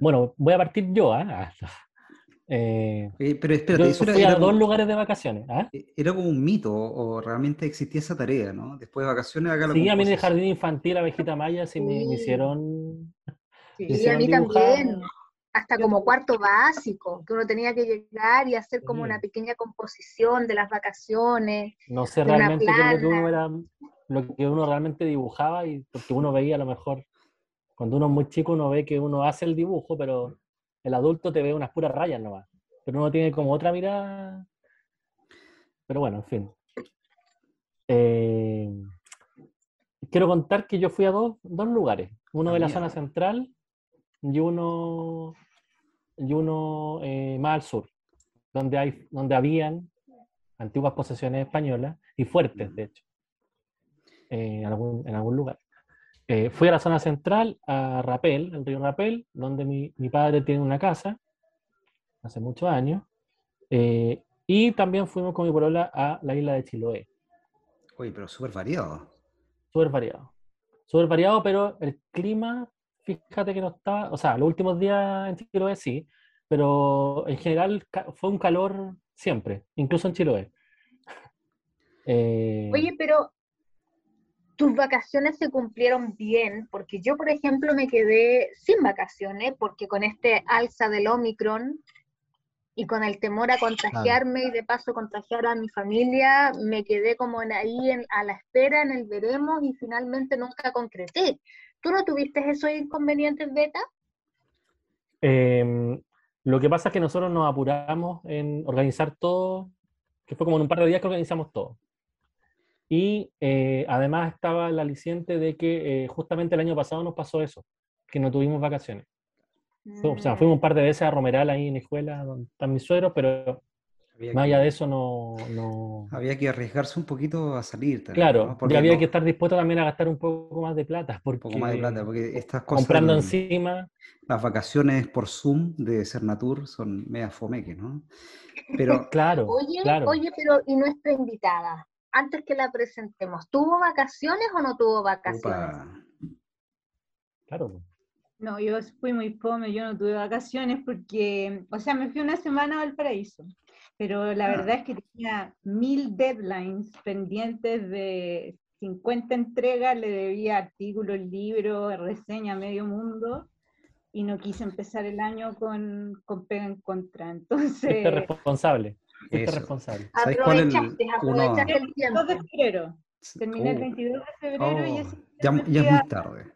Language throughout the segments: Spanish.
bueno, voy a partir yo, ¿ah? Eh, eh, pero espérate, yo fui a dos lugares de vacaciones. ¿ah? Eh, era como un mito, o realmente existía esa tarea, ¿no? Después de vacaciones, acá Sí, a mí en el jardín infantil, a Vejita Maya, sí, Me, hicieron. Sí, a mí también. Hasta como cuarto básico, que uno tenía que llegar y hacer como una pequeña composición de las vacaciones. No sé realmente qué es lo que uno era, lo que uno realmente dibujaba, y porque uno veía a lo mejor, cuando uno es muy chico, uno ve que uno hace el dibujo, pero el adulto te ve unas puras rayas nomás, pero uno tiene como otra mirada. Pero bueno, en fin. Eh, quiero contar que yo fui a dos, lugares, uno de la zona central y uno, y uno eh, más al sur, donde, hay, donde habían antiguas posesiones españolas y fuertes, de hecho, eh, en, algún, en algún lugar. Eh, fui a la zona central, a Rapel, el río Rapel, donde mi, padre tiene una casa, hace muchos años, eh, y también fuimos con mi polola a la isla de Chiloé. Oye, pero súper variado. Súper variado. Súper variado, pero el clima, fíjate que no estaba, o sea, los últimos días en Chiloé sí, pero en general fue un calor siempre, incluso en Chiloé. Eh, Oye, pero tus vacaciones se cumplieron bien, porque yo, por ejemplo, me quedé sin vacaciones, porque con este alza del Omicron y con el temor a contagiarme y de paso contagiar a mi familia, me quedé como ahí a la espera, en el veremos y finalmente nunca concreté. ¿Tú no tuviste esos inconvenientes, Beta? Em, lo que pasa es que nosotros nos apuramos en organizar todo, que fue como en un par de días que organizamos todo. Y eh, además estaba el aliciente de que eh, justamente el año pasado nos pasó eso, que no tuvimos vacaciones. O sea, fuimos un mm. par de veces a Romeral ahí en escuela, donde están mis suegros, pero más allá de eso no, no, Había que arriesgarse un poquito a salir. claro, porque había que estar dispuesto también a gastar un poco más de plata. Porque un poco más de plata, porque estas cosas... Comprando encima... Las vacaciones por Zoom de Cernatur son mega fomeque, ¿no? Pero... claro, oye, claro. Oye, pero ¿y nuestra invitada? Antes que la presentemos, ¿tuvo vacaciones o no tuvo vacaciones? Claro. No, yo fui muy fome, yo no tuve vacaciones porque, o sea, me fui una semana a Valparaíso, pero la ah. verdad es que tenía mil deadlines pendientes de 50 entregas, le debía artículos, libros, reseña a medio mundo y no quise empezar el año con, con pega en contra. Entonces... responsable. Este responsable. Aprovechaste, aprovechaste el tiempo. 22 de febrero. Terminé el 22 de febrero y es, ya, ya es muy tarde.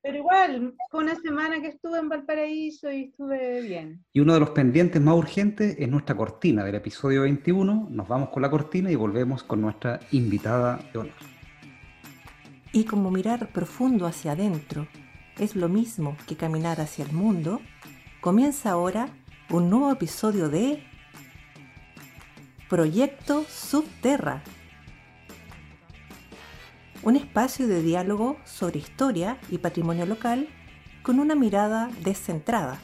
Pero igual, fue una semana que estuve en Valparaíso y estuve bien. Y uno de los pendientes más urgentes es nuestra cortina del episodio 21. Nos vamos con la cortina y volvemos con nuestra invitada de honor. Y como mirar profundo hacia adentro es lo mismo que caminar hacia el mundo, comienza ahora un nuevo episodio de Proyecto Subterra. Un espacio de diálogo sobre historia y patrimonio local con una mirada descentrada.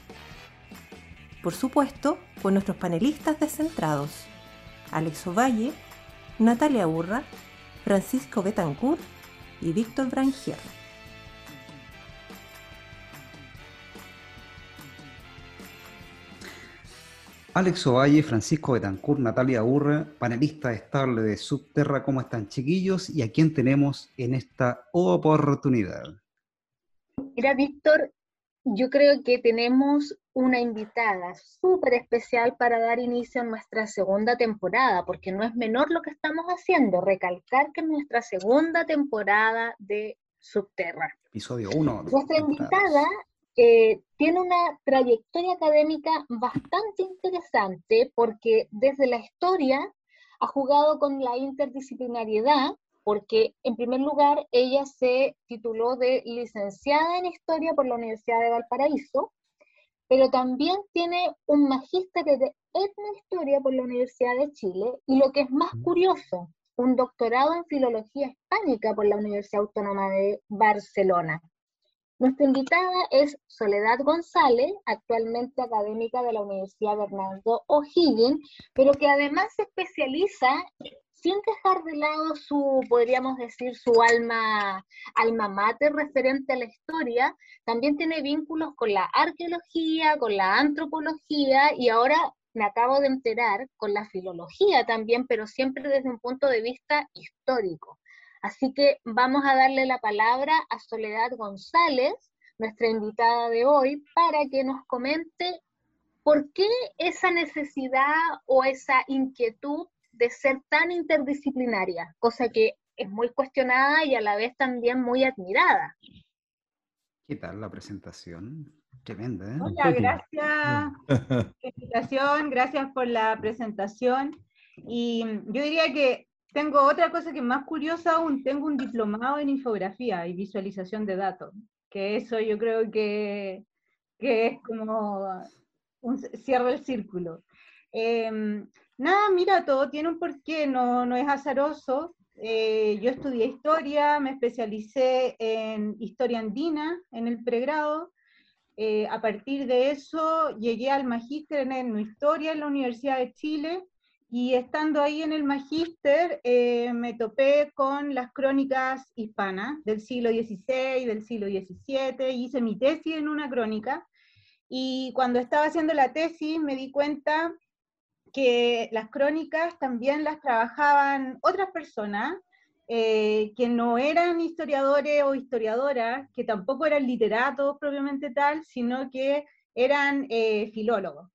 Por supuesto, con nuestros panelistas descentrados, Alex Ovalle, Natalia Urra, Francisco Betancourt y Víctor Brangier. Alex Ovalle, Francisco Betancourt, Natalia Urra, panelista estable de Subterra, ¿cómo están chiquillos? ¿Y a quién tenemos en esta oportunidad? Mira, Víctor, yo creo que tenemos una invitada súper especial para dar inicio a nuestra segunda temporada, porque no es menor lo que estamos haciendo, recalcar que es nuestra segunda temporada de Subterra. Episodio 1. Nuestra invitada eh, tiene una trayectoria académica bastante interesante porque desde la historia ha jugado con la interdisciplinariedad, porque en primer lugar ella se tituló de licenciada en historia por la Universidad de Valparaíso, pero también tiene un magíster de etnohistoria por la Universidad de Chile y lo que es más curioso, un doctorado en filología hispánica por la Universidad Autónoma de Barcelona. Nuestra invitada es Soledad González, actualmente académica de la Universidad Bernardo O'Higgins, pero que además se especializa sin dejar de lado su, podríamos decir, su alma, alma mater referente a la historia, también tiene vínculos con la arqueología, con la antropología y ahora me acabo de enterar con la filología también, pero siempre desde un punto de vista histórico. Así que vamos a darle la palabra a Soledad González, nuestra invitada de hoy, para que nos comente por qué esa necesidad o esa inquietud de ser tan interdisciplinaria, cosa que es muy cuestionada y a la vez también muy admirada. ¿Qué tal la presentación? Tremenda, ¿eh? Hola, gracias por la invitación, gracias por la presentación. Y yo diría que tengo otra cosa que es más curiosa aún, tengo un diplomado en infografía y visualización de datos, que eso yo creo que, que es como un cierre el círculo. Em, nada, mira, todo tiene un porqué, no, no es azaroso. Eh, yo estudié historia, me especialicé en historia andina en el pregrado, eh, a partir de eso llegué al magíster en etnohistoria en la Universidad de Chile y estando ahí en el magíster eh, me topé con las crónicas hispanas del siglo XVI, del siglo XVII, hice mi tesis en una crónica y cuando estaba haciendo la tesis me di cuenta que las crónicas también las trabajaban otras personas eh, que no eran historiadores o historiadoras, que tampoco eran literatos propiamente tal, sino que eran eh, filólogos.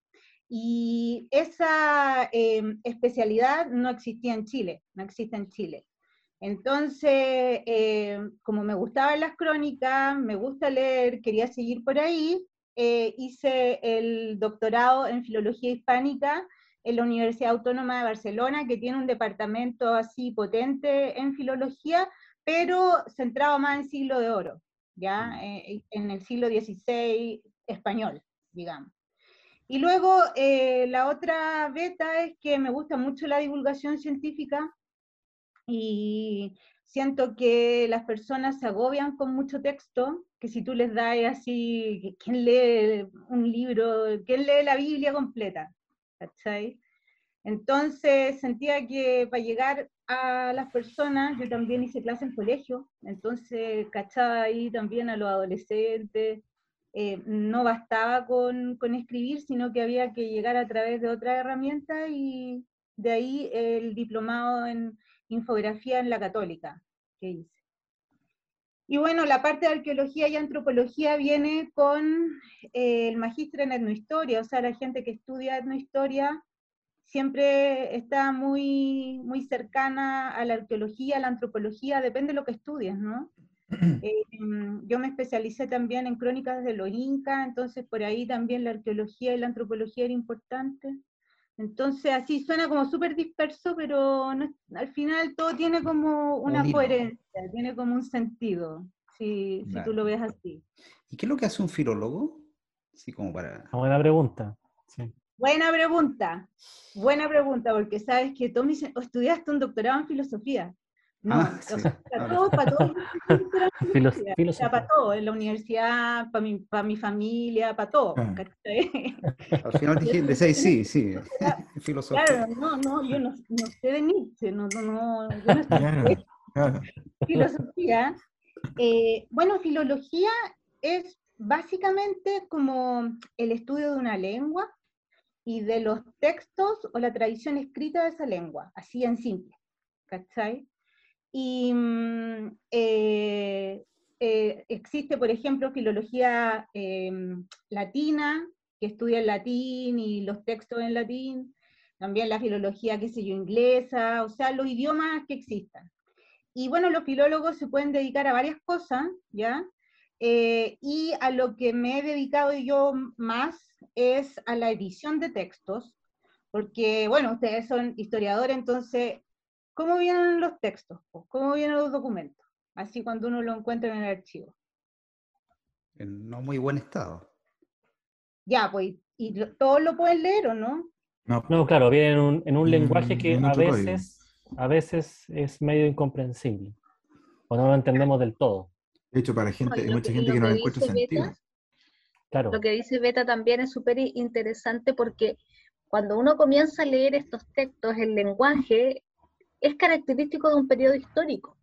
Y esa em, especialidad no existía en Chile, no existe en Chile. Entonces, em, como me gustaban las crónicas, me gusta leer, quería seguir por ahí, eh, hice el doctorado en filología hispánica en la Universidad Autónoma de Barcelona, que tiene un departamento así potente en filología, pero centrado más en siglo de oro, ¿ya? Mm. Eh, en el siglo XVI español, digamos. Y luego eh, la otra beta es que me gusta mucho la divulgación científica y siento que las personas se agobian con mucho texto, que si tú les das así, ¿quién lee un libro? ¿Quién lee la Biblia completa? ¿cachai? Entonces sentía que para llegar a las personas, yo también hice clase en colegio, entonces cachaba ahí también a los adolescentes, eh, no bastaba con, escribir, sino que había que llegar a través de otra herramienta y de ahí el diplomado en infografía en la católica que hice. Y bueno, la parte de arqueología y antropología viene con eh, el magíster en etnohistoria, o sea, la gente que estudia etnohistoria siempre está muy, muy cercana a la arqueología, a la antropología, depende de lo que estudies, ¿no? Eh, yo me especialicé también en crónicas de los incas, entonces por ahí también la arqueología y la antropología era importante. Entonces así suena como súper disperso, pero al final todo tiene como una coherencia, tiene como un sentido, si, si, tú lo ves así. ¿Y qué es lo que hace un filólogo? Sí, como para... Buena pregunta. Sí. Buena pregunta, buena pregunta, porque sabes que tú estudiaste un doctorado en filosofía. No, ah, para todo, para todo. para todo, en la universidad, para mi, para mi familia, para todo. Ah. Al final dije, de seis, sí, sí, filosofía. Claro, no, no, yo no, no sé de Nietzsche, no, no, no, yo no sé filosofía. Eh, bueno, filología es básicamente como el estudio de una lengua, y de los textos o la tradición escrita de esa lengua, así en simple, ¿cachai? Y mm, eh, eh, existe, por ejemplo, filología em, latina, que estudia el latín y los textos en latín, también la filología, qué sé yo, inglesa, o sea, los idiomas que existan. Y bueno, los filólogos se pueden dedicar a varias cosas, ¿ya? Eh, y a lo que me he dedicado yo más es a la edición de textos, porque, bueno, ustedes son historiadores, entonces, ¿cómo vienen los textos? ¿Cómo vienen los documentos? Así cuando uno lo encuentra en el archivo. En no muy buen estado. Ya, pues, ¿y todos lo pueden leer o no? No, claro, viene en un, en un lenguaje que a veces, a veces es medio incomprensible, o no lo entendemos del todo. De hecho, para gente, hay mucha gente que, no le encuentra sentido. Lo que dice Beta también es súper interesante porque cuando uno comienza a leer estos textos, el lenguaje es característico de un periodo histórico.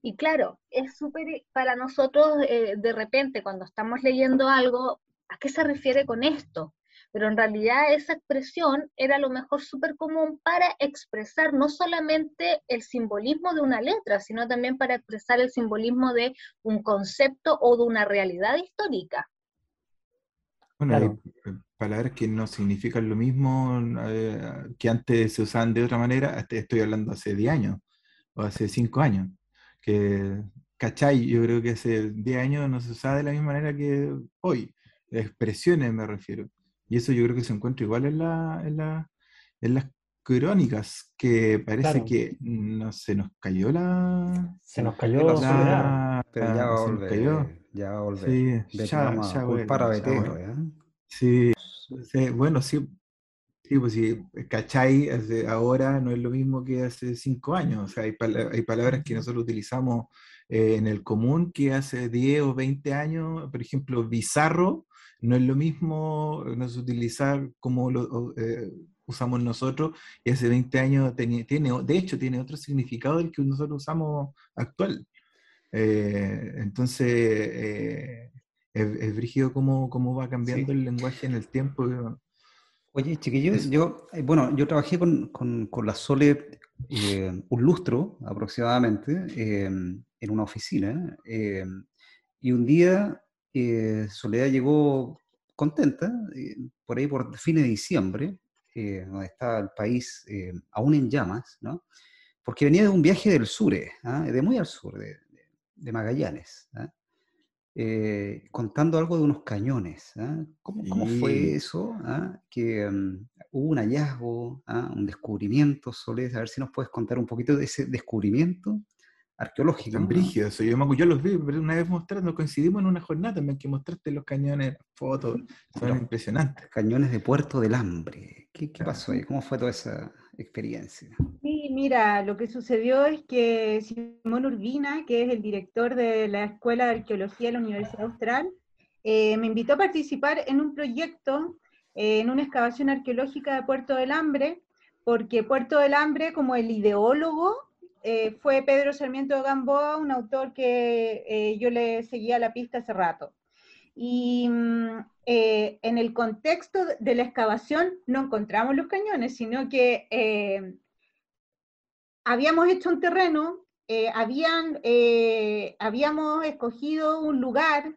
Y claro, es súper para nosotros eh, de repente cuando estamos leyendo algo, ¿a qué se refiere con esto? Pero en realidad esa expresión era lo mejor súper común para expresar no solamente el simbolismo de una letra, sino también para expresar el simbolismo de un concepto o de una realidad histórica. Bueno, hay eh, palabras que no significan lo mismo eh, que antes se usaban de otra manera, estoy hablando hace 10 años o hace 5 años que, ¿cachai? Yo creo que hace 10 años no se usaba de la misma manera que hoy. Expresiones me refiero. Y eso yo creo que se encuentra igual en, la, en, la, en las crónicas, que parece que no se nos cayó la... Se nos cayó la... pero ya va a volver. Ya va a volver. Sí, ya, ya, bueno, Sí, bueno, sí, Sí, pues sí, ¿cachai? Ahora no es lo mismo que hace cinco años. O sea, hay, hay palabras que nosotros utilizamos eh, en el común que hace 10 o 20 años. Por ejemplo, bizarro no es lo mismo no es utilizar como lo eh, usamos nosotros y hace 20 años tiene, de hecho, tiene otro significado del que nosotros usamos actual. Eh, entonces, es, brígido cómo, cómo va cambiando el lenguaje en el tiempo. Oye, chiquillos, yo, eh, bueno, yo trabajé con, con, la Sole eh, un lustro aproximadamente em, en una oficina em, y un día eh, Soledad llegó contenta, por ahí por fines de diciembre, donde estaba el país aún en llamas, ¿no? Porque venía de un viaje del sur, ¿ah? de muy al sur, de, de Magallanes. ¿ah? Eh, contando algo de unos cañones. ¿ah? ¿Cómo, fue eso? ¿ah? Que mm, hubo un hallazgo, ¿ah? un descubrimiento, Solés, a ver si nos puedes contar un poquito de ese descubrimiento arqueológico. Tan brígido eso. Yo, yo los vi, pero una vez mostrando, coincidimos en una jornada también que mostraste los cañones, fotos, son impresionantes. Cañones de Puerto del Hambre. ¿Qué, qué pasó ahí? ¿Cómo fue toda esa experiencia? Mira, lo que sucedió es que Simón Urbina, que es el director de la Escuela de Arqueología de la Universidad Austral, eh, me invitó a participar en un proyecto, eh, en una excavación arqueológica de Puerto del Hambre, porque Puerto del Hambre, como el ideólogo eh, fue Pedro Sarmiento Gamboa, un autor que yo le seguía la pista hace rato. Y mm, en el contexto de la excavación no encontramos los cañones, sino que habíamos hecho un terreno, habían, habíamos escogido un lugar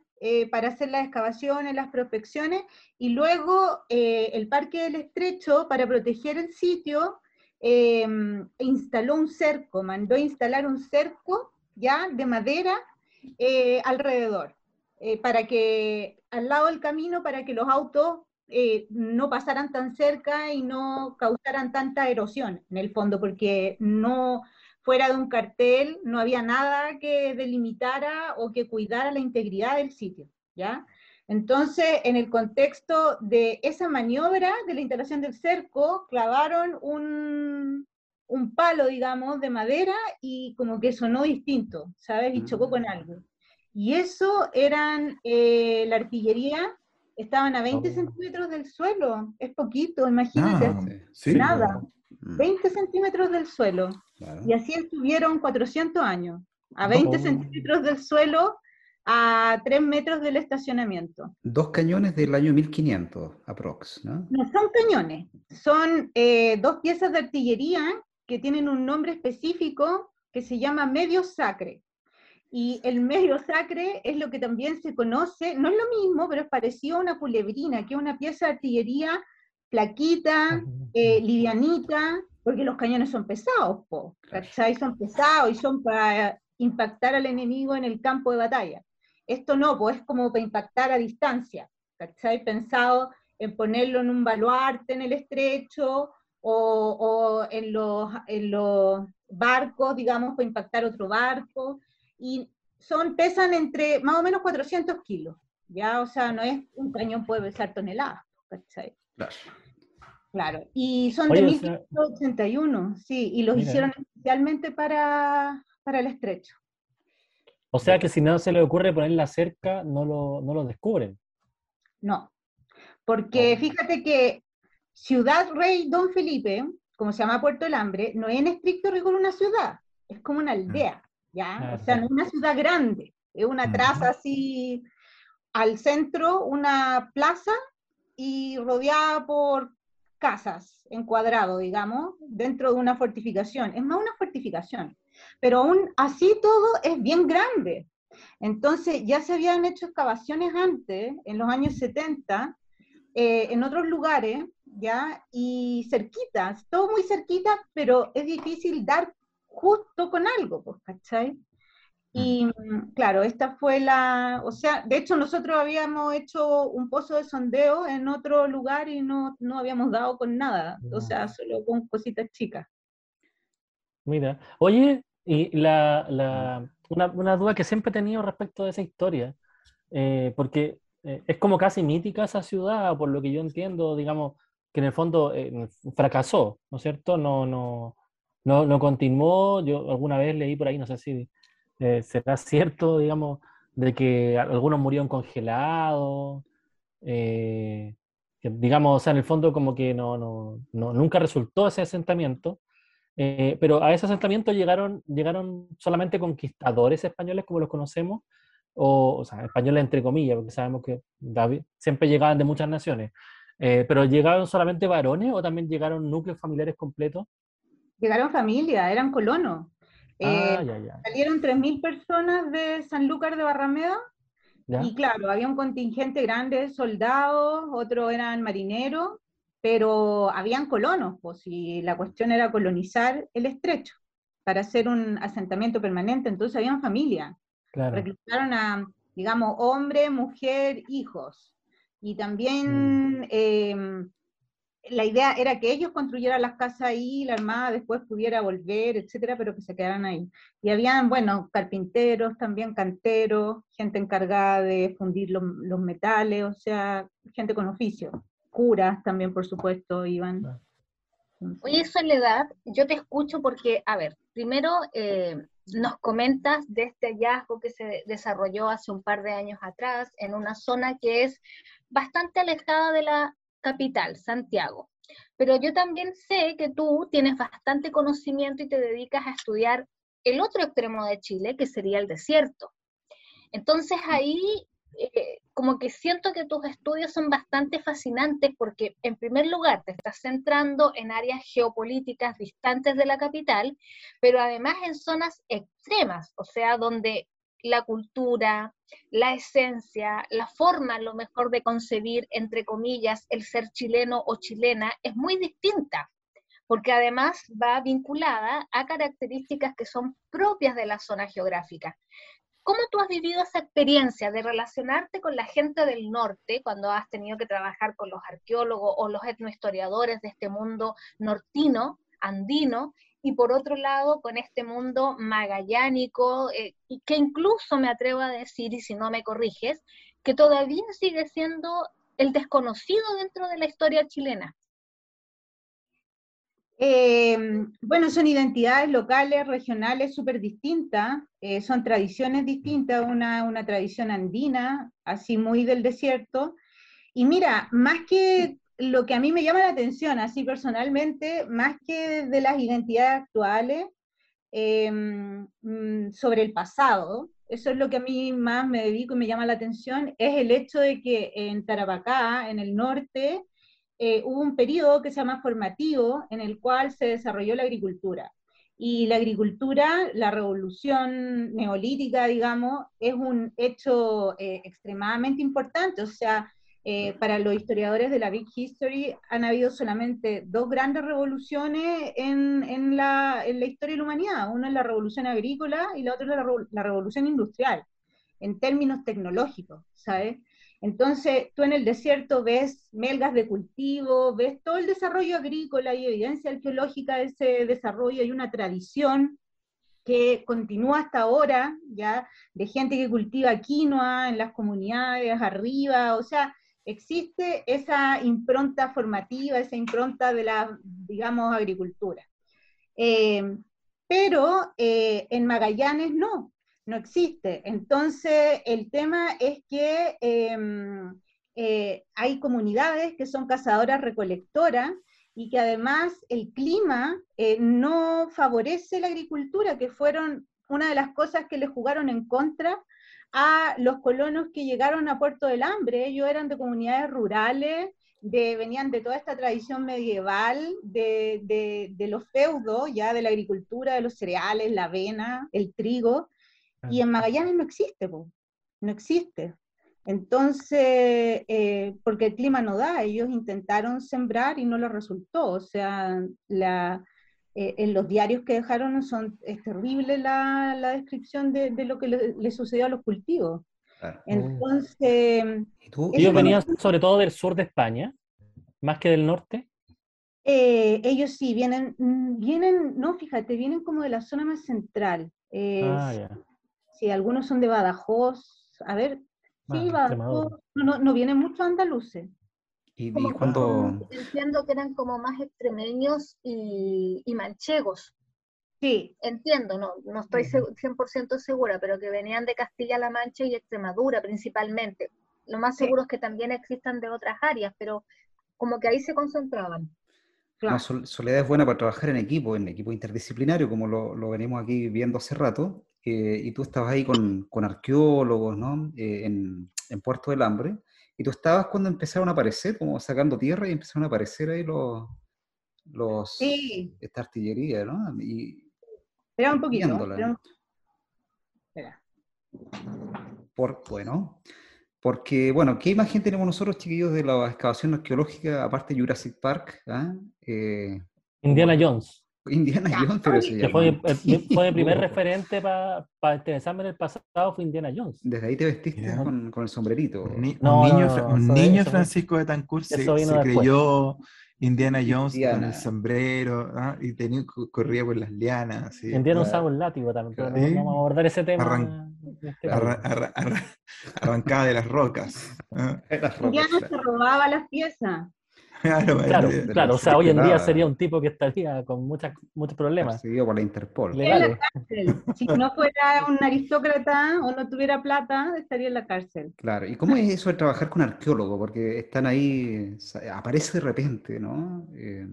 para hacer las excavaciones, las prospecciones, y luego el Parque del Estrecho, para proteger el sitio, Em, instaló un cerco, mandó instalar un cerco ya de madera eh, alrededor, eh, para que al lado del camino, para que los autos eh, no pasaran tan cerca y no causaran tanta erosión en el fondo, porque no fuera de un cartel no había nada que delimitara o que cuidara la integridad del sitio, ¿ya? Entonces, en el contexto de esa maniobra de la instalación del cerco, clavaron un, palo, digamos, de madera y como que sonó distinto, ¿sabes? Y chocó con mm. algo. Y eso eran eh, la artillería, estaban a 20 centímetros del suelo, es poquito, imagínate, ah, nada, 20 mm. centímetros del suelo. Y así estuvieron 400 años, a 20 centímetros del suelo a tres metros del estacionamiento. Dos cañones del año 1500, aprox, ¿no? No son cañones, son eh, dos piezas de artillería que tienen un nombre específico que se llama medio sacre. Y el medio sacre es lo que también se conoce, no es lo mismo, pero es parecido a una culebrina, que es una pieza de artillería plaquita, eh, livianita, porque los cañones son pesados, po, Son pesados y son para impactar al enemigo en el campo de batalla. Esto no, pues es como para impactar a distancia, ¿cachai? Pensado en ponerlo en un baluarte en el estrecho o, en, los, en los barcos, digamos, para impactar otro barco. Y son, pesan entre más o menos 400 kilos, ¿ya? O sea, no es un cañón puede pesar toneladas, ¿cachai? Claro. Claro, y son de 1581, sí, y los hicieron especialmente para, para el estrecho. O sea que si no se le ocurre ponerla cerca, no lo, no lo descubren. No, porque fíjate que Ciudad Rey Don Felipe, como se llama Puerto del Hambre, no es en estricto rigor una ciudad, es como una aldea, ¿ya? O sea, no es una ciudad grande, es una traza así, al centro una plaza y rodeada por casas en cuadrado, digamos, dentro de una fortificación. Es más una fortificación, pero aún así todo es bien grande. Entonces ya se habían hecho excavaciones antes, en los años 70, eh, en otros lugares, ¿ya? Y cerquitas, todo muy cerquita, pero es difícil dar justo con algo, pues, ¿cachai? Y mm, claro, esta fue la, o sea, de hecho nosotros habíamos hecho un pozo de sondeo en otro lugar y no, no habíamos dado con nada, o sea, solo con cositas chicas. Mira, oye, y la, la una, una, duda que siempre he tenido respecto de esa historia, eh, porque eh, es como casi mítica esa ciudad, por lo que yo entiendo, digamos, que en el fondo eh, fracasó, ¿no es cierto? No, no, no, no continuó, yo alguna vez leí por ahí, no sé si eh, ¿Será cierto, digamos, de que algunos murieron congelados? Eh, digamos, o sea, en el fondo como que no, no, no nunca resultó ese asentamiento, eh, pero a ese asentamiento llegaron, llegaron solamente conquistadores españoles como los conocemos, o, o sea, españoles entre comillas, porque sabemos que siempre llegaban de muchas naciones, pero ¿llegaron solamente varones o también llegaron núcleos familiares completos? Llegaron familia, eran colonos. Eh, ah, salieron 3.000 personas de Sanlúcar de Barrameda y claro, había un contingente grande de soldados, otros eran marineros, pero habían colonos, pues, y la cuestión era colonizar el estrecho para hacer un asentamiento permanente, entonces habían familia. Reclutaron a, digamos, hombre, mujer, hijos. Y también mm. em, la idea era que ellos construyeran las casas ahí, la Armada después pudiera volver, etcétera, pero que se quedaran ahí. Y habían, bueno, carpinteros, también canteros, gente encargada de fundir los, metales, o sea, gente con oficio. Curas también, por supuesto, iban. Oye, Soledad, yo te escucho porque, a ver, primero eh, nos comentas de este hallazgo que se desarrolló hace un par de años atrás en una zona que es bastante alejada de la capital, Santiago. Pero yo también sé que tú tienes bastante conocimiento y te dedicas a estudiar el otro extremo de Chile, que sería el desierto. Entonces ahí eh, como que siento que tus estudios son bastante fascinantes porque en primer lugar te estás centrando en áreas geopolíticas distantes de la capital, pero además en zonas extremas, o sea, donde la cultura, la esencia, la forma, lo mejor de concebir, entre comillas, el ser chileno o chilena es muy distinta, porque además va vinculada a características que son propias de la zona geográfica. ¿Cómo tú has vivido esa experiencia de relacionarte con la gente del norte cuando has tenido que trabajar con los arqueólogos o los etnohistoriadores de este mundo nortino, andino, y por otro lado con este mundo magallánico, eh, que incluso me atrevo a decir, y si no me corriges, que todavía sigue siendo el desconocido dentro de la historia chilena. Em, bueno, son identidades locales, regionales súper distintas, eh, son tradiciones distintas, una, una tradición andina, así muy del desierto. Y mira, más que lo que a mí me llama la atención, así personalmente, más que de las identidades actuales, mm, sobre el pasado, eso es lo que a mí más me dedico y me llama la atención, es el hecho de que en Tarapacá, en el norte, eh, hubo un periodo que se llama formativo en el cual se desarrolló la agricultura. Y la agricultura, la revolución neolítica, digamos, es un hecho eh, extremadamente importante. O sea, eh, para los historiadores de la Big History han habido solamente dos grandes revoluciones en, en, la, en, la, historia de la humanidad. Una es la revolución agrícola y la otra es la, la revolución industrial, en términos tecnológicos, ¿sabes? Entonces, tú en el desierto ves melgas de cultivo, ves todo el desarrollo agrícola y evidencia arqueológica de ese desarrollo y una tradición que continúa hasta ahora, ya, de gente que cultiva quinoa en las comunidades arriba, o sea, existe esa impronta formativa, esa impronta de la, digamos, agricultura. Eh, pero eh, en Magallanes no, no existe. Entonces, el tema es que em, eh, hay comunidades que son cazadoras recolectoras y que además el clima no favorece la agricultura, que fueron una de las cosas que le jugaron en contra a los colonos que llegaron a Puerto del Hambre. Ellos eran de comunidades rurales, de, venían de toda esta tradición medieval, de, de, los feudos, ya de la agricultura, de los cereales, la avena, el trigo, y en Magallanes no existe, no existe. Entonces, eh, porque el clima no da, ellos intentaron sembrar y no les resultó. O sea, la, eh, en los diarios que dejaron son, es terrible la, la descripción de, de, lo que le, sucedió a los cultivos. Entonces... ¿Ellos venían sobre todo del sur de España, más que del norte? Eh, ellos sí, vienen, mm, vienen, no, fíjate, vienen como de la zona más central. ah, ya. Sí, algunos son de Badajoz. A ver, Sí, no, no vienen muchos andaluces. ¿Y, cuando... Entiendo que eran como más extremeños y, manchegos. Sí. Entiendo, no, no estoy 100% segura, pero que venían de Castilla-La Mancha y Extremadura principalmente. Lo más seguro es que también existan de otras áreas, pero como que ahí se concentraban. Claro. Soledad es buena para trabajar en equipo, en equipo interdisciplinario, como lo, lo venimos aquí viendo hace rato, eh, y tú estabas ahí con, con arqueólogos, ¿no? Eh, en, en, Puerto del Hambre, y tú estabas cuando empezaron a aparecer, como sacando tierra y empezaron a aparecer ahí los, los sí. esta artillería, ¿no? Y, Espera un poquito. Espera. Por, bueno, porque, bueno, ¿qué imagen tenemos nosotros, chiquillos, de la excavación arqueológica, aparte de Jurassic Park? ¿ah? Eh, Indiana Jones. Indiana Jones, pero se fue, el, fue el primer referente para pa interesarme en el pasado, fue Indiana Jones. Desde ahí te vestiste con, con, el sombrerito. un niño, un niño Francisco de Tancur se, se creyó Indiana Jones con el sombrero ¿ah? y tenía, corría por las lianas. Indiana usaba un látigo también, pero no vamos a abordar ese tema. Este arrancada de las rocas. ¿ah? Indiana se robaba las piezas. Claro, claro, o sea, hoy en día sería un tipo que estaría con muchas, muchos problemas. Seguido por la Interpol. En la cárcel. Si no fuera un aristócrata o no tuviera plata, estaría en la cárcel. Claro, ¿y cómo es eso de trabajar con arqueólogos? Porque están ahí, aparece de repente, ¿no? Eh...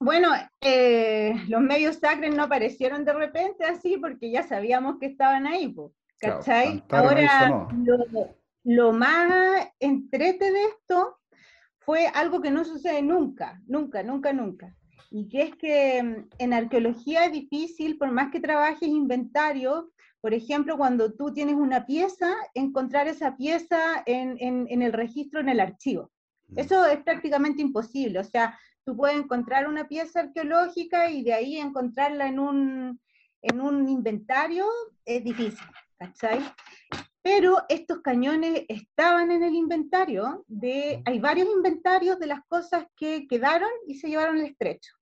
Bueno, eh, los medios sacres no aparecieron de repente así porque ya sabíamos que estaban ahí, ¿cachai? Ahora, lo, lo más entrete de esto fue algo que no sucede nunca, nunca, nunca, nunca. Y que es que mm, en arqueología es difícil, por más que trabajes inventario, por ejemplo, cuando tú tienes una pieza, encontrar esa pieza en, en, el registro, en el archivo. Mm. Eso es prácticamente imposible. O sea, tú puedes encontrar una pieza arqueológica y de ahí encontrarla en un, en un inventario, es difícil. ¿cachai? Pero estos cañones estaban en el inventario, de, hay varios inventarios de las cosas que quedaron y se llevaron al estrecho.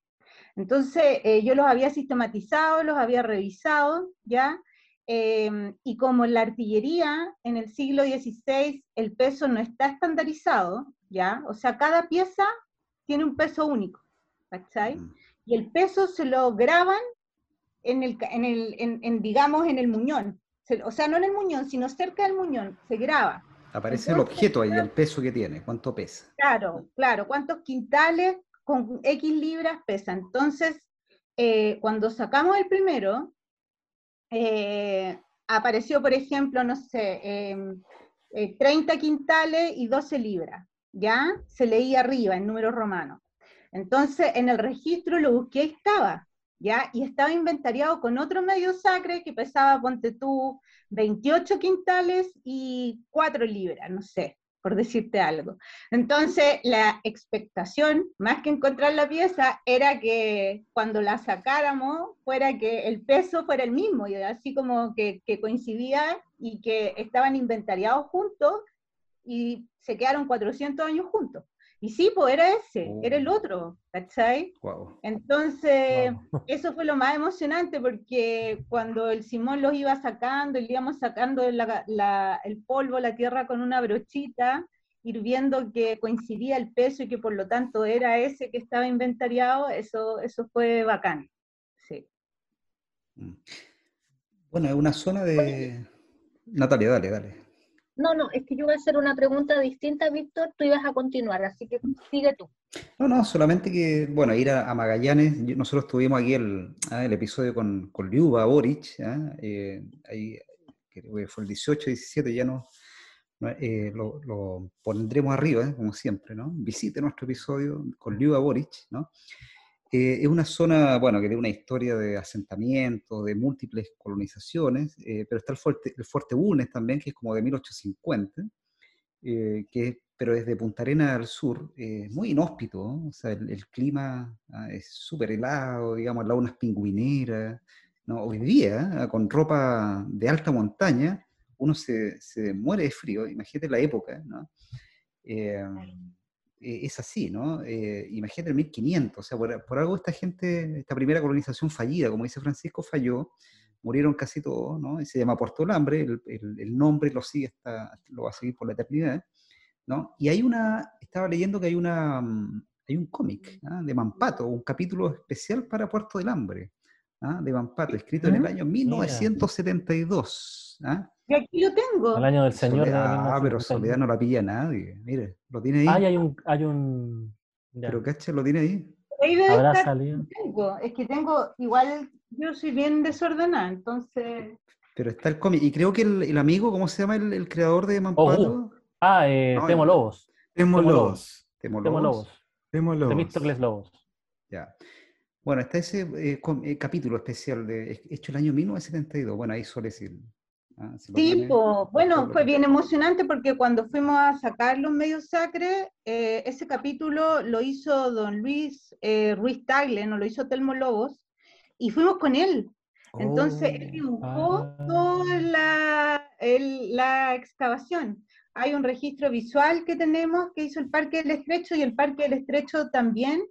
Entonces eh, yo los había sistematizado, los había revisado, ¿ya? Em, y como en la artillería en el siglo XVI el peso no está estandarizado, ¿ya? O sea, cada pieza tiene un peso único, ¿cachai? Mm. Y el peso se lo graban en el, en el en, digamos, en el muñón, o sea, no en el muñón, sino cerca del muñón, se graba. Aparece el objeto ahí, el peso que tiene, cuánto pesa. Claro, claro, cuántos quintales con X libras pesa. Entonces, eh, cuando sacamos el primero, eh, apareció, por ejemplo, no sé, 30 em, eh, quintales y 12 libras, ¿ya? Se leía arriba en números romanos. Entonces, en el registro lo busqué y estaba. Y estaba inventariado con otro medio sacre que pesaba, ponte tú, 28 quintales y 4 libras, no sé, por decirte algo. Entonces, la expectación, más que encontrar la pieza, era que cuando la sacáramos, fuera que el peso fuera el mismo, y así como que, que coincidía y que estaban inventariados juntos y se quedaron 400 años juntos. Y sí, pues era ese, era el oh. otro, ¿cachai? Entonces, eso fue lo más emocionante porque cuando el Simón los iba sacando, y le íbamos sacando el polvo, la tierra con una brochita, ir viendo que coincidía el peso y que por lo tanto era ese que estaba inventariado, eso, eso fue bacán. Sí. Mm. Bueno, es una zona de... Natalia, dale, dale. No, no, es que yo voy a hacer una pregunta distinta, Víctor, tú ibas a continuar, así que sigue tú. No, no, solamente que, bueno, ir a, Magallanes, nosotros tuvimos aquí el, ah, el episodio con, con Liuba Boric, ¿ah? eh, ahí fue el 18, 17, ya no, eh, lo, pondremos arriba, ¿eh? como siempre, ¿no? Visite nuestro episodio con Liuba Boric, ¿no? Es una zona, bueno, que tiene una historia de asentamiento, de múltiples colonizaciones, pero está el fuerte, el fuerte Bulnes también, que es como de 1850, que pero desde Punta Arena al sur, eh, muy inhóspito, o sea, el, clima ah, es súper helado, digamos, las unas pingüineras, ¿no? Hoy día, ah, con ropa de alta montaña, uno se, se muere de frío, imagínate la época, ¿no? Eh, e, es así, ¿no? Eh, imagínate el 1500, o sea, por, algo esta gente, esta primera colonización fallida, como dice Francisco, falló, murieron casi todos, ¿no? Y se llama Puerto Lambre, el, el, nombre lo sigue hasta, lo va a seguir por la eternidad, ¿no? Y hay una, estaba leyendo que hay una, mm, hay un cómic ¿ah? de Mampato, un capítulo especial para Puerto del Hambre, ¿ah? de Mampato, escrito en el año 1972. ¿ah? Aquí lo tengo. El año del Señor. ah, pero Soledad no la pilla nadie. Mire, lo tiene ahí. Ah, hay un. Hay un... Pero caché, lo tiene ahí. Habrá salido. Es que tengo, igual yo soy bien desordenada, entonces. Pero está el cómic. Y creo que el, amigo, ¿cómo se llama el, creador de Mampato? Ah, eh, Temo Lobos. Temo Lobos. Temo Lobos. Temo Lobos. Lobos. Ya. Bueno, está ese eh, eh, capítulo especial de hecho el año 1972. Bueno, ahí suele decir. Ah, sí, bueno, fue bien emocionante porque cuando fuimos a sacar los medios sacre, ese capítulo lo hizo don Luis Ruiz Tagle, no lo hizo Telmo Lobos, y fuimos con él. Entonces, él oh, dibujó ah. toda la, la excavación hay un registro visual que tenemos que hizo el Parque del Estrecho y el Parque del Estrecho también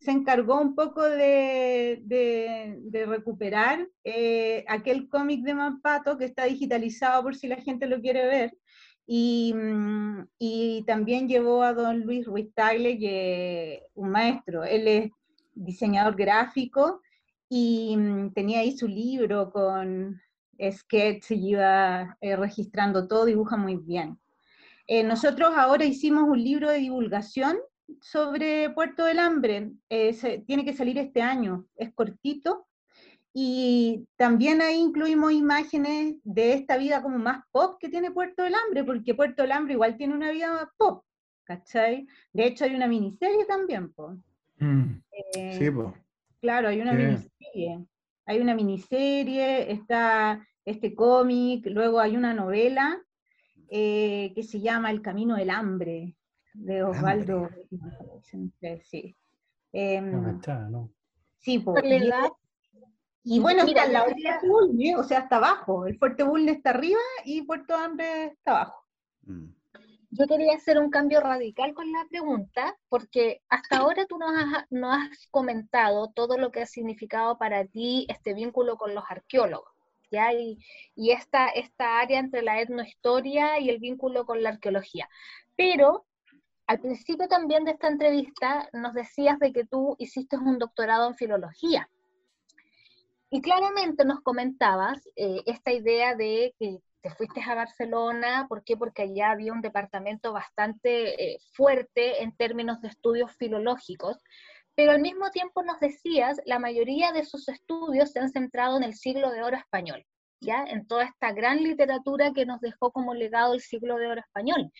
se encargó un poco de, recuperar eh, aquel cómic de Mampato que está digitalizado por si la gente lo quiere ver. Y, mm, también llevó a don Luis Ruiz Tagle, que un maestro. Él es diseñador gráfico y mm, tenía ahí su libro con sketch y iba eh, registrando todo, dibuja muy bien. Eh, nosotros ahora hicimos un libro de divulgación sobre Puerto del Hambre, eh, tiene que salir este año, es cortito, y también ahí incluimos imágenes de esta vida como más pop que tiene Puerto del Hambre, porque Puerto del Hambre igual tiene una vida pop, ¿cachai? De hecho hay una miniserie también, po. Mm, sí, eh, po. Claro, hay una miniserie. Hay una miniserie, está este cómic, luego hay una novela eh, que se llama El Camino del Hambre, de Osvaldo. Sí. Em, sí, y, bueno, mira, la Bulne, o sea, está abajo. El Fuerte Bulne está arriba y Puerto Hambre está abajo. Mm. Yo quería hacer un cambio radical con la pregunta, porque hasta ahora tú nos has, nos has comentado todo lo que ha significado para ti este vínculo con los arqueólogos. Y, esta, esta área entre la etnohistoria y el vínculo con la arqueología. Pero al principio también de esta entrevista nos decías de que tú hiciste un doctorado en filología. Y claramente nos comentabas eh, esta idea de que te fuiste a Barcelona, ¿por qué? Porque allá había un departamento bastante eh, fuerte en términos de estudios filológicos, pero al mismo tiempo nos decías, la mayoría de sus estudios se han centrado en el siglo de oro español, ¿ya? En toda esta gran literatura que nos dejó como legado el siglo de oro español.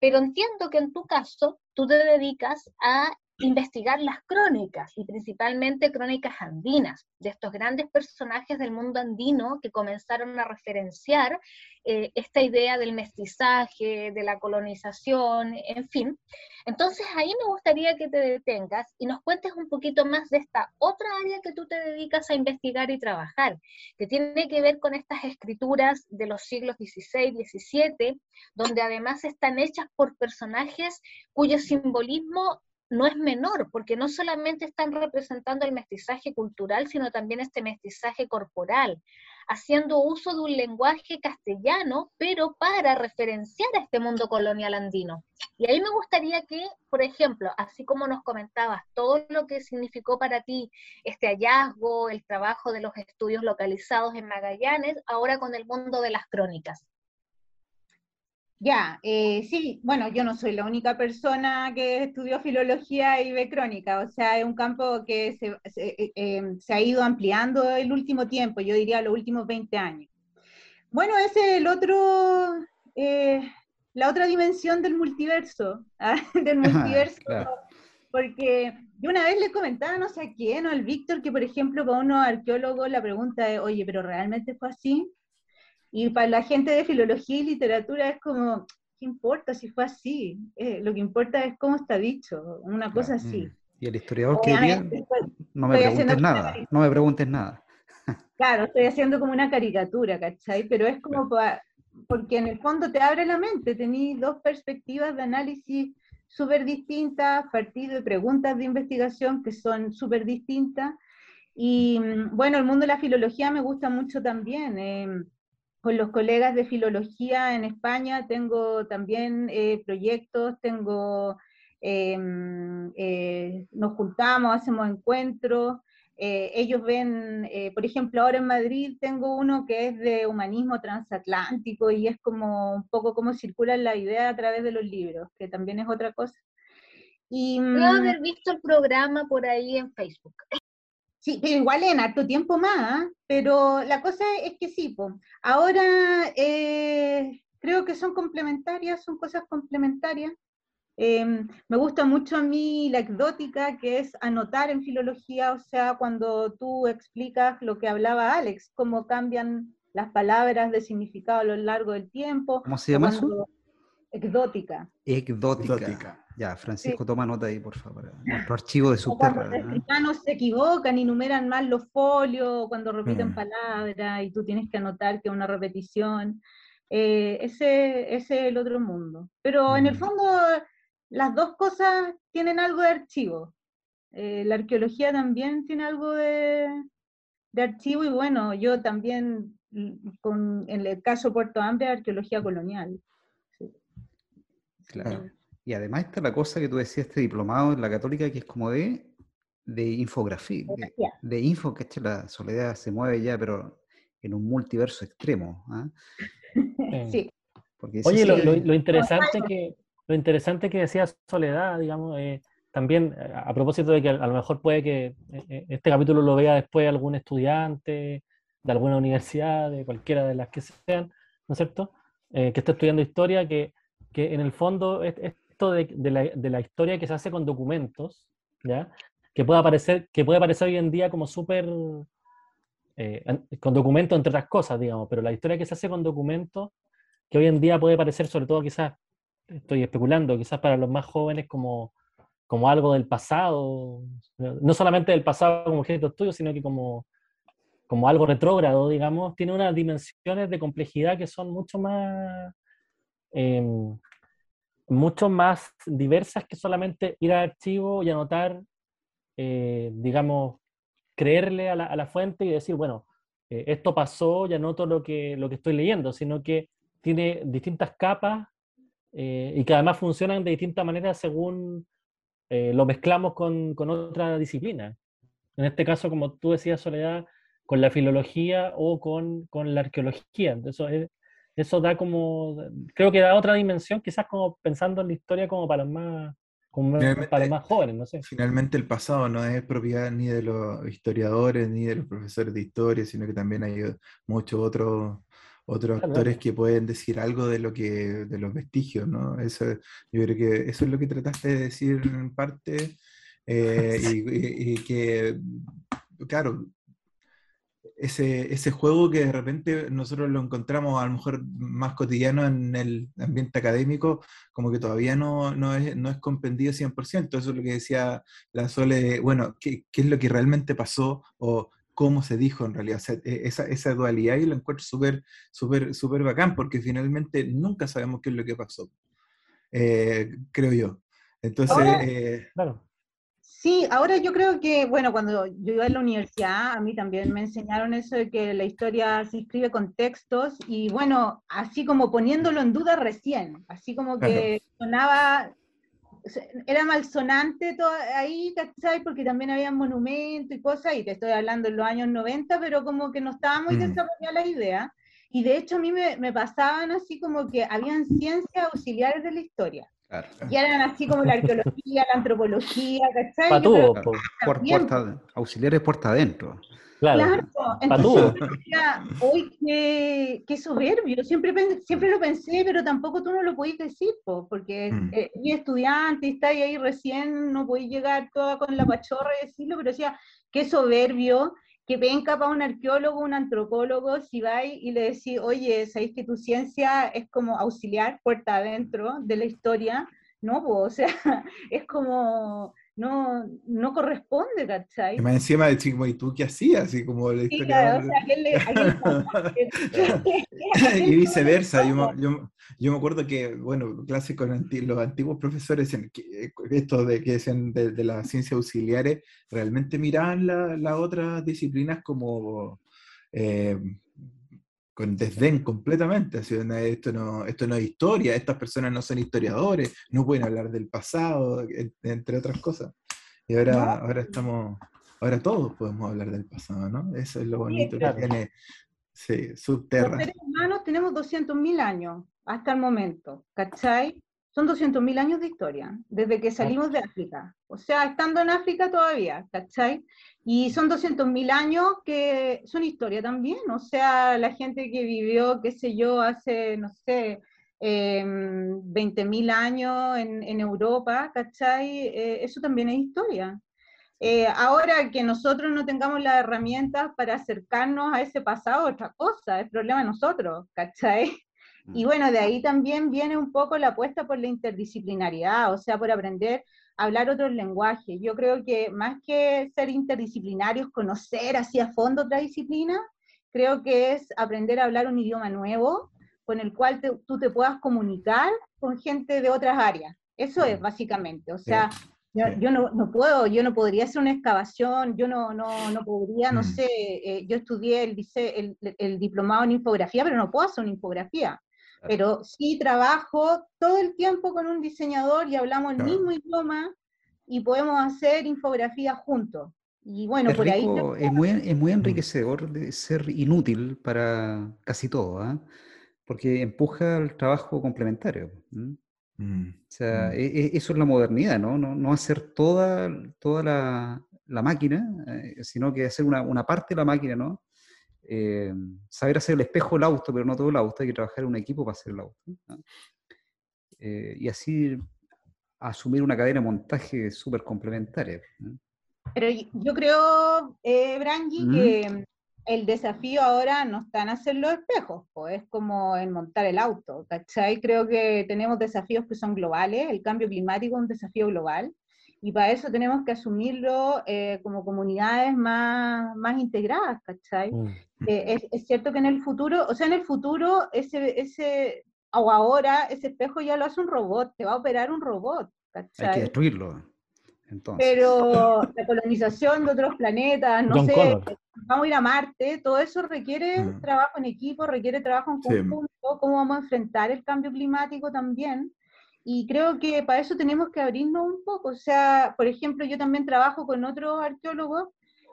Pero entiendo que en tu caso tú te dedicas a investigar las crónicas, y principalmente crónicas andinas, de estos grandes personajes del mundo andino que comenzaron a referenciar eh, esta idea del mestizaje, de la colonización, en fin. Entonces ahí me gustaría que te detengas y nos cuentes un poquito más de esta otra área que tú te dedicas a investigar y trabajar, que tiene que ver con estas escrituras de los siglos XVI, XVII, donde además están hechas por personajes cuyo simbolismo no es menor, porque no solamente están representando el mestizaje cultural, sino también este mestizaje corporal, haciendo uso de un lenguaje castellano, pero para referenciar a este mundo colonial andino. Y ahí me gustaría que, por ejemplo, así como nos comentabas todo lo que significó para ti este hallazgo, el trabajo de los estudios localizados en Magallanes, ahora con el mundo de las crónicas. Ya, eh, sí, bueno, yo no soy la única persona que estudió filología y ve crónica, o sea, es un campo que se, eh, se, ha ido ampliando el último tiempo, yo diría los últimos 20 años. Bueno, ese es el otro, eh, la otra dimensión del multiverso, ¿ah? del multiverso, porque yo una vez le comentaba, no sé a quién, o al Víctor, que por ejemplo para unos arqueólogos la pregunta es, oye, pero ¿realmente fue así? Y para la gente de filología y literatura es como, ¿qué importa si fue así? Eh, lo que importa es cómo está dicho, una cosa así. Mm. Y el historiador que diría, no me preguntes nada, no me preguntes nada. Claro, estoy haciendo como una caricatura, ¿cachai? Pero es como para, porque en el fondo te abre la mente, tenés dos perspectivas de análisis súper distintas, partido de preguntas de investigación que son súper distintas. Y mm, bueno, el mundo de la filología me gusta mucho también. Eh, con los colegas de filología en España tengo también eh, proyectos, tengo, em, eh, nos juntamos, hacemos encuentros, eh, ellos ven, por ejemplo, ahora en Madrid tengo uno que es de humanismo transatlántico y es como un poco cómo circulan la idea a través de los libros, que también es otra cosa. Y, Puedo haber visto el programa por ahí en Facebook. Sí, pero igual en harto tiempo más, ¿ah? pero la cosa es que sí, ahora eh, creo que son complementarias, son cosas complementarias. Em, me gusta mucho a mí la exótica, que es anotar en filología, o sea, cuando tú explicas lo que hablaba Alex, cómo cambian las palabras de significado a lo largo del tiempo. ¿Cómo se llama eso? Exótica. Exótica. Ya, Francisco, toma nota ahí, por favor. Nuestro archivo de. Cuando los mexicanos se equivocan y numeran mal los folios cuando repiten mm. palabras y tú tienes que anotar que es una repetición. Eh, ese, es el otro mundo. Pero en el mm. fondo, las dos cosas tienen algo de archivo. Eh, la arqueología también tiene algo de, de archivo y bueno, yo también, mm, con, en el caso Puerto Hambre, arqueología colonial. Claro. Y además está la cosa que tú decías, este diplomado en la católica, que es como de, de infografía, de, info, que la soledad se mueve ya, pero en un multiverso extremo. ¿ah? Sí. Oye, lo, interesante que, lo interesante que decía Soledad, digamos, eh, también eh, a propósito de que a lo mejor puede que eh, este capítulo lo vea después algún estudiante de alguna universidad, de cualquiera de las que sean, ¿no es cierto? que esté estudiando historia, que, que en el fondo de, la, historia que se hace con documentos, ¿ya? Que puede aparecer, que puede aparecer hoy en día como súper, eh, con documentos entre otras cosas, digamos, pero la historia que se hace con documentos, que hoy en día puede parecer, sobre todo quizás, estoy especulando, quizás para los más jóvenes como, como algo del pasado, no solamente del pasado como objeto de estudio, sino que como, como algo retrógrado, digamos, tiene unas dimensiones de complejidad que son mucho más... Em, mucho más diversas que solamente ir al archivo y anotar, eh, digamos, creerle a la, fuente y decir, bueno, eh, esto pasó y anoto lo que, lo que estoy leyendo, sino que tiene distintas capas eh, y que además funcionan de distintas maneras según lo mezclamos con, con, otra disciplina. En este caso, como tú decías, Soledad, con la filología o con, con la arqueología. Entonces, eso da como, creo que da otra dimensión, quizás como pensando en la historia como para los más, para más jóvenes, no sé. Finalmente el pasado no es propiedad ni de los historiadores ni de los profesores de historia, sino que también hay muchos otros otros actores que pueden decir algo de lo que de los vestigios, ¿no? Eso, yo creo que eso es lo que trataste de decir en parte eh, y, que, claro, ese, ese juego que de repente nosotros lo encontramos a lo mejor más cotidiano en el ambiente académico, como que todavía no, no, es, no es comprendido 100%. Eso es lo que decía la Sole, bueno, ¿qué, qué es lo que realmente pasó o cómo se dijo en realidad? E, esa, esa dualidad y lo encuentro súper, súper, súper bacán, porque finalmente nunca sabemos qué es lo que pasó, eh, creo yo. Entonces, eh, claro. Sí, ahora yo creo que, bueno, cuando yo iba a la universidad, a mí también me enseñaron eso de que la historia se escribe con textos y, bueno, así como poniéndolo en duda recién, así como que sonaba, era malsonante todo ahí, ¿sabes? Porque también había monumentos y cosas, y te estoy hablando en los años 90, pero como que no estaba muy mm. desarrollada la idea. Y de hecho a mí me, me pasaban así como que habían ciencias auxiliares de la historia. Claro. Y eran así como la arqueología, la antropología, ¿cachai? Pa' todo. Por También. puerta, auxiliares puerta adentro. Claro. Claro, todo. entonces decía, uy, qué, qué soberbio, siempre, siempre lo pensé, pero tampoco tú no lo podías decir, po, porque Mm. eh, y estudiante, y está ahí recién, no podías llegar toda con la pachorra y decirlo, pero decía, qué soberbio, que venga para un arqueólogo, un antropólogo, si vais y le decís, oye, ¿sabéis que tu ciencia es como auxiliar, puerta adentro de la historia? No, pues, o sea, es como, no, no corresponde, ¿cachai? Y más encima de chico, ¿y tú qué hacías? Así como la Sí, historia. claro, o sea, ¿a quién le- a quién le- y viceversa. Yo me, yo, me- yo me acuerdo que, bueno, clases con anti- los antiguos profesores, en que, esto de que decían de, de las ciencias auxiliares, realmente miraban la- las otras disciplinas como eh, con desdén completamente. Así, "No, esto, no, esto no es historia, estas personas no son historiadores, no pueden hablar del pasado, en- entre otras cosas. Y ahora, No. ahora estamos, ahora todos podemos hablar del pasado, ¿no? Eso es lo bonito claro. que tiene. Sí, Los subterra. seres humanos tenemos 200.000 años hasta el momento, ¿cachai? Son 200.000 años de historia, desde que salimos de África. O sea, estando en África todavía, ¿cachai? Y son 200.000 años que son historia también. O sea, la gente que vivió, qué sé yo, hace, no sé, eh, 20.000 años en, en Europa, ¿cachai? Eh, eso también es historia. Eh, ahora que nosotros no tengamos las herramientas para acercarnos a ese pasado, otra cosa, es problema de nosotros, ¿cachai? Y bueno, de ahí también viene un poco la apuesta por la interdisciplinariedad, o sea, por aprender a hablar otros lenguajes. Yo creo que más que ser interdisciplinarios, conocer así a fondo otra disciplina, creo que es aprender a hablar un idioma nuevo con el cual te- tú te puedas comunicar con gente de otras áreas. Eso es básicamente, o sea, yo, Sí. yo no, no puedo, yo no podría hacer una excavación, yo no, no, no podría, no Mm. sé, eh, yo estudié el, el, el diplomado en infografía, pero no puedo hacer una infografía. Pero sí trabajo todo el tiempo con un diseñador y hablamos el Claro. mismo idioma y podemos hacer infografías juntos. Y bueno, es, por ahí rico, es, muy, es muy enriquecedor de ser inútil para casi todo, ¿ah? porque empuja el trabajo complementario. Mm, O sea, mm. e- e- eso es la modernidad, ¿no? No, no hacer toda, toda la, la máquina, eh, sino que hacer una, una parte de la máquina, ¿no? Eh, saber hacer el espejo del auto, pero no todo el auto, hay que trabajar en un equipo para hacer el auto. ¿no? Eh, y así asumir una cadena de montaje súper complementaria. ¿no? Pero yo creo, eh, Brangi, ¿Mm? que el desafío ahora no está en hacer los espejos, pues es como en montar el auto, ¿cachai? Creo que tenemos desafíos que son globales, el cambio climático es un desafío global, y para eso tenemos que asumirlo eh, como comunidades más, más integradas, ¿cachai? Mm. Eh, es, es cierto que en el futuro, o sea, en el futuro, ese, ese, o ahora, ese espejo ya lo hace un robot, te va a operar un robot, Hay que ¿cachai? destruirlo. Entonces, Pero la colonización de otros planetas, no John sé, Connor. vamos a ir a Marte, todo eso requiere Mm. trabajo en equipo, requiere trabajo en Sí. conjunto, cómo vamos a enfrentar el cambio climático también. Y creo que para eso tenemos que abrirnos un poco. O sea, por ejemplo, yo también trabajo con otros arqueólogos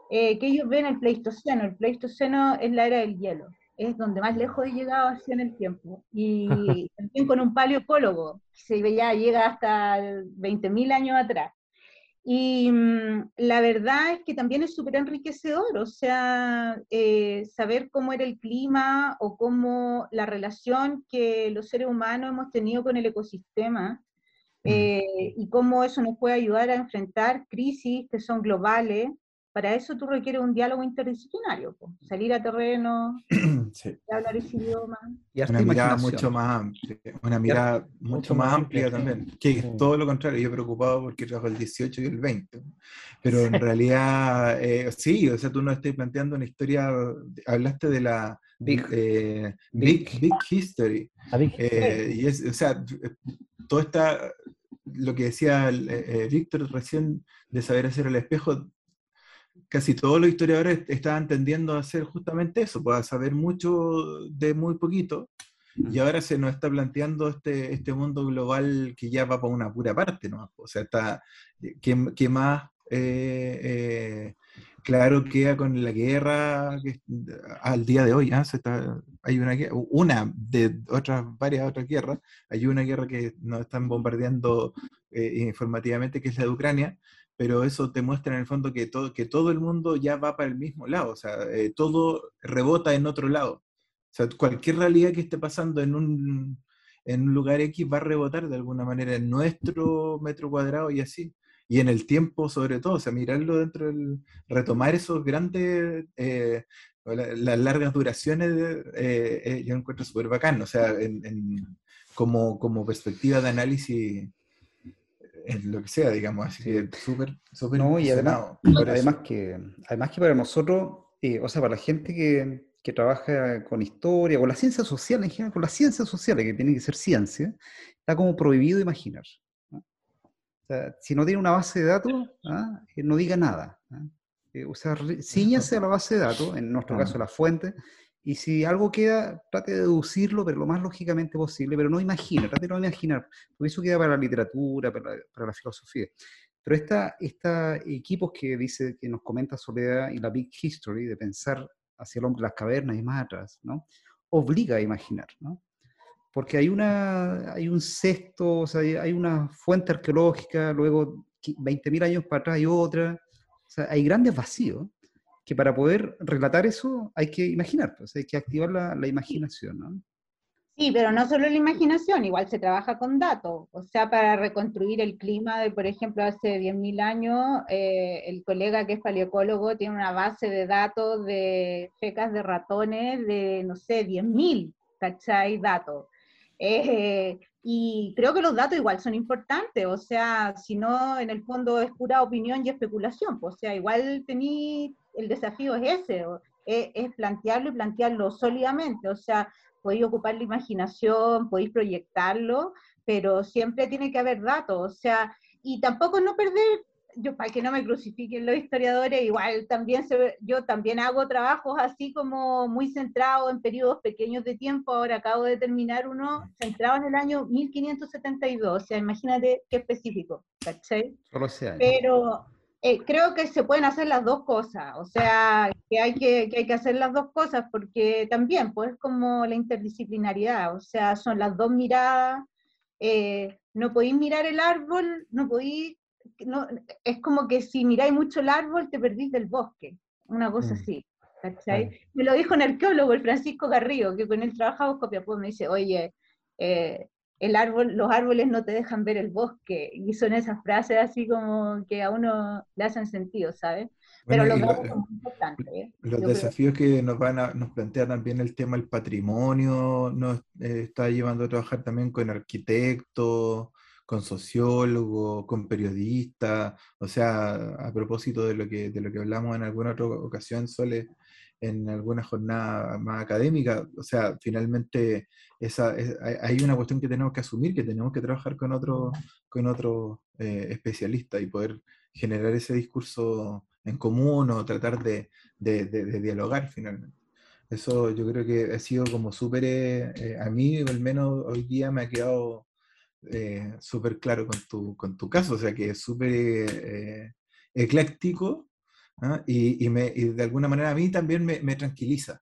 eh, que ellos ven el Pleistoceno. El Pleistoceno es la era del hielo, es donde más lejos he llegado así en el tiempo. Y también con un paleoecólogo, que se veía, llega hasta el 20.000 años atrás. Y mm, la verdad es que también es súper enriquecedor, o sea, eh, saber cómo era el clima o cómo la relación que los seres humanos hemos tenido con el ecosistema eh, y cómo eso nos puede ayudar a enfrentar crisis que son globales. Para eso tú requieres un diálogo interdisciplinario, po, salir a terreno, Sí. hablar ese idioma. y Una mirada mucho más amplia, una mirada mucho más amplia también, que es Sí. todo lo contrario, yo preocupado porque trabajo el 18 y el 20, pero en realidad, eh, sí, o sea, tú no estás planteando una historia, hablaste de la Big. eh, big, Big. big History, ver, eh, y es, o sea, todo está, lo que decía eh, eh, Víctor recién de saber hacer el espejo, casi todos los historiadores estaban tendiendo a hacer justamente eso, pues a saber mucho de muy poquito, y ahora se nos está planteando este, este mundo global que ya va para una pura parte, ¿no? O sea, está, ¿qué, qué más eh, eh, claro queda con la guerra que, al día de hoy. ¿ah? Se está, hay una, una de otras, varias otras guerras. Hay una guerra que nos están bombardeando eh, informativamente, que es la de Ucrania, pero eso te muestra en el fondo que todo, que todo el mundo ya va para el mismo lado, o sea, eh, todo rebota en otro lado. O sea, cualquier realidad que esté pasando en un, en un lugar X va a rebotar de alguna manera en nuestro metro cuadrado y así. Y en el tiempo sobre todo, o sea, mirarlo dentro del, retomar esos grandes, eh, las largas duraciones, eh, yo encuentro súper bacán, o sea, en, como, como perspectiva de análisis en lo que sea, digamos, así que súper, súper No, y además, además que, además que para nosotros, eh, o sea, para la gente que, que, trabaja con historia, con la ciencia social en general, con las ciencias sociales, que tienen que ser ciencia, está como prohibido imaginar. O sea, si no tiene una base de datos, ¿ah? eh, no diga nada. ¿ah? Eh, o sea, ciñase a la base de datos, en nuestro caso la fuente, y si algo queda, trate de deducirlo, pero lo más lógicamente posible, pero no imagina, trate de no imaginar, porque eso queda para la literatura, para la, para la filosofía. Pero esta, esta equipos que dice, que nos comenta Soledad y la Big History, de pensar hacia el hombre, las cavernas y más atrás, ¿no? obliga a imaginar, ¿no? porque hay, una, hay un cesto, o sea, hay una fuente arqueológica, luego 20.000 años para atrás hay otra, o sea, hay grandes vacíos que para poder relatar eso hay que imaginar, pues hay que activar la, imaginación. Sí, pero no solo la imaginación, igual se trabaja con datos. O sea, para reconstruir el clima de, por ejemplo, hace 10.000 años, eh, el colega que es paleocólogo tiene una base de datos de fecas de ratones de, no sé, 10.000, ¿cachai? Datos. Eh, y creo que los datos igual son importantes, o sea, si no, en el fondo es pura opinión y especulación, pues, o sea, igual tení el desafío es ese, es, plantearlo y plantearlo sólidamente, o sea, podéis ocupar la imaginación, podéis proyectarlo, pero siempre tiene que haber datos, o sea, y tampoco no perder, yo para que no me crucifiquen los historiadores, igual también se, yo también hago trabajos así como muy centrados en periodos pequeños de tiempo, ahora acabo de terminar uno centrado en el año 1572, o sea, imagínate qué específico, ¿cachai? Solo ese año. Pero eh, creo que se pueden hacer las dos cosas, o sea, que hay que, que, hay que hacer las dos cosas porque también, pues, como la interdisciplinariedad, o sea, son las dos miradas, eh, no podéis mirar el árbol, no podéis, no, es como que si miráis mucho el árbol te perdís del bosque, una cosa mm. así. ¿cachai? Me lo dijo un arqueólogo, el Francisco Garrido, que con él trabajaba Copiapó, me dice, oye, eh, el árbol, los árboles no te dejan ver el bosque, y son esas frases así como que a uno le hacen sentido, ¿sabes? Pero los son importantes. ¿eh? Los desafíos que nos van a, nos plantea también el tema del patrimonio, nos eh, está llevando a trabajar también con arquitectos, con sociólogos, con periodistas, o sea, a propósito de lo que, de lo que hablamos en alguna otra ocasión, Sole, en alguna jornada más académica. O sea, finalmente esa, hay una cuestión que tenemos que asumir, que tenemos que trabajar con otro, con otro eh, especialista y poder generar ese discurso en común o tratar de, de, dialogar finalmente. Eso yo creo que ha sido como súper, eh, eh, a mí al menos hoy día me ha quedado súper claro con tu, con tu caso, o sea que es súper ecléctico ¿ah? y, me, de alguna manera a mí también me, me tranquiliza,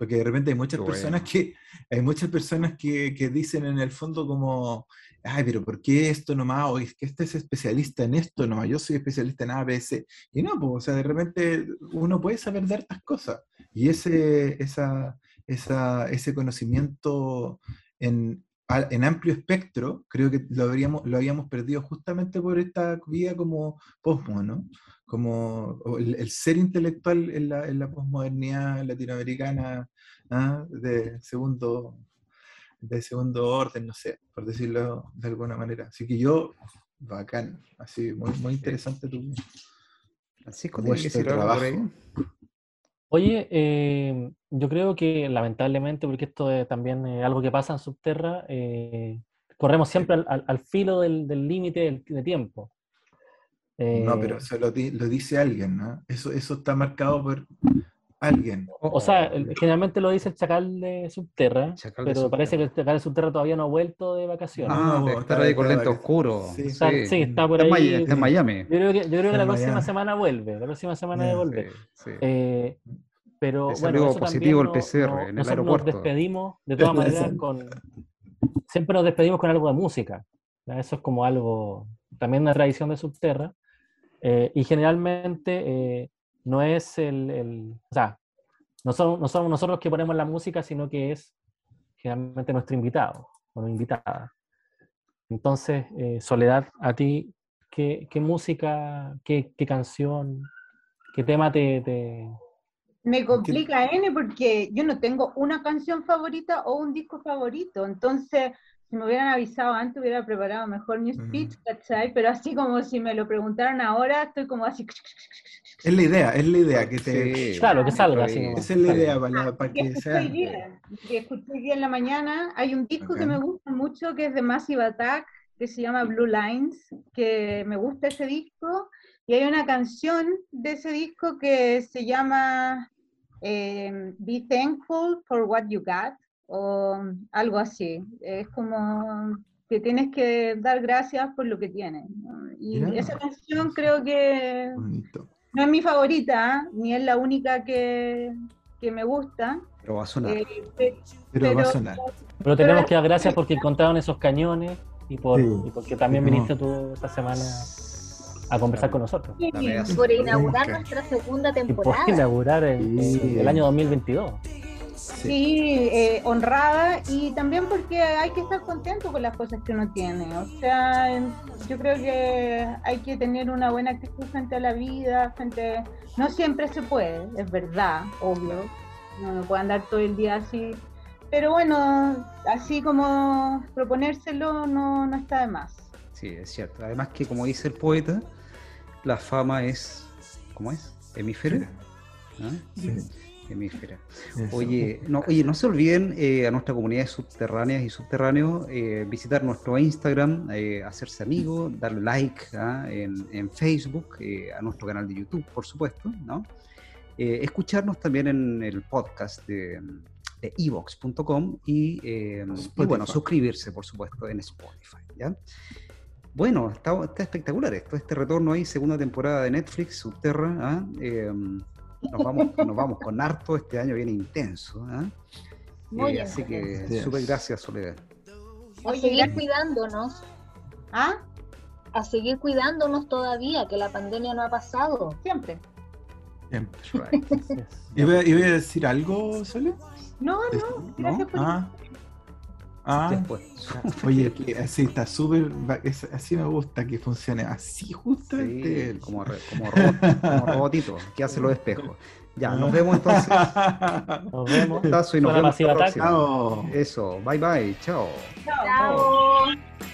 porque de repente hay muchas personas que hay muchas personas que, que, dicen en el fondo como, ay, pero ¿por qué esto nomás? O es que este es especialista en esto nomás, yo soy especialista en ABC. Y no, pues, o sea, de repente uno puede saber de estas cosas. Y ese, esa, esa, ese conocimiento en, en amplio espectro, creo que lo, habríamos, lo habíamos perdido justamente por esta vida como posmo, ¿no? Como el, ser intelectual en la, en la posmodernidad latinoamericana ¿ah? de, segundo, de segundo orden, no sé, por decirlo de alguna manera. Así que yo, bacán, así, muy, muy interesante tu, Francisco, que trabajo. Oye, eh, yo creo que lamentablemente, porque esto es también algo que pasa en Subterra, eh, corremos siempre al, filo del límite de tiempo. no, pero eh, eso lo, dice alguien, ¿no? Eso, eso está marcado por, alguien. O sea, el- generalmente lo dice el chacal de Subterra, Chacal de pero parece que el chacal de Subterra todavía no ha vuelto de vacaciones. Ah, No, de está- estar ahí con está lente oscuro. Sí. Está- sí, está por Está en ahí. está en Miami. Yo creo que, yo creo que la En próxima Miami. semana vuelve, la próxima semana volver. Sí, sí. Eh, pero bueno, eso positivo el PCR no- en el nosotros aeropuerto. nos despedimos de todas maneras con... Siempre nos despedimos con algo de música. Eso es como algo, también una tradición de Subterra. eh, y generalmente eh, no es el, el- O sea, no somos, no somos nosotros los que ponemos la música, sino que es generalmente nuestro invitado o invitada. Entonces, eh, Soledad, a ti, ¿qué, qué música, qué, qué canción, qué tema te, te, Me complica N porque yo no tengo una canción favorita o un disco favorito. Entonces, si me hubieran avisado antes, hubiera preparado mejor mi speech, ¿cachai? Pero así como si me lo preguntaran ahora, estoy como así. Es la idea, es la idea que te... Sí, Claro, que salga sí. así. Esa es la idea para, la- para que que sea... hoy día, que escuché hoy día en la mañana, hay un disco que Ok. me gusta mucho, que es de Massive Attack, que se llama Blue Lines, que me gusta ese disco, y hay una canción de ese disco que se llama eh, Be Thankful for What You Got, o algo así. Es como que tienes que dar gracias por lo que tienes. ¿no? Y esa canción creo que Bonito. no es mi favorita, ¿eh? ni es la única que, que me gusta. Pero va a sonar. eh, pe- Pero, va a sonar. Pero tenemos que dar gracias porque encontraron esos cañones y, por, Sí. y porque también viniste tú esta semana a conversar con nosotros. Por inaugurar nuestra segunda Y por temporada. inaugurar el, Sí. el año 2022. Sí, eh, honrada y también porque hay que estar contento con las cosas que uno tiene. O sea, yo creo que hay que tener una buena actitud frente a la vida, frente... No siempre se puede, es verdad, obvio. No, no puede andar todo el día así. Pero bueno, así como proponérselo no, no está de más. Sí, es cierto. Además que, como dice el poeta, la fama es... ¿Cómo es? ¿Hemífera? ¿Ah? Sí, Oye, no, oye, no se olviden eh, a nuestra comunidad de subterráneas y subterráneos eh, visitar nuestro Instagram, eh, hacerse amigos, darle like ¿ah? en, en Facebook, a nuestro canal de YouTube, por supuesto, ¿no? Escucharnos también en el podcast de, evox.com y, eh, y bueno, suscribirse, por supuesto, en Spotify, ¿ya? Bueno, está, está espectacular esto, este retorno ahí, segunda temporada de Netflix, Subterra, ¿ah? Eh, nos vamos, nos vamos con harto, este año viene intenso. ¿ah? Muy Eh, así que súper gracias, Soledad. A Oye, seguir cuidándonos, ¿Ah? a seguir cuidándonos todavía, que la pandemia no ha pasado. Siempre. Siempre. Right. ¿Iba, iba a decir algo, Sole? No, no, ¿No? gracias por Ah. Ah, Después. oye, que así está súper. Así me gusta que funcione así justamente. Sí, como, re- como, robot- como robotito que hace los espejos. Ya, nos vemos entonces. Nos vemos. Un abrazo y nos Suena vemos la próxima. Eso, bye bye, chao. Chao. Chao.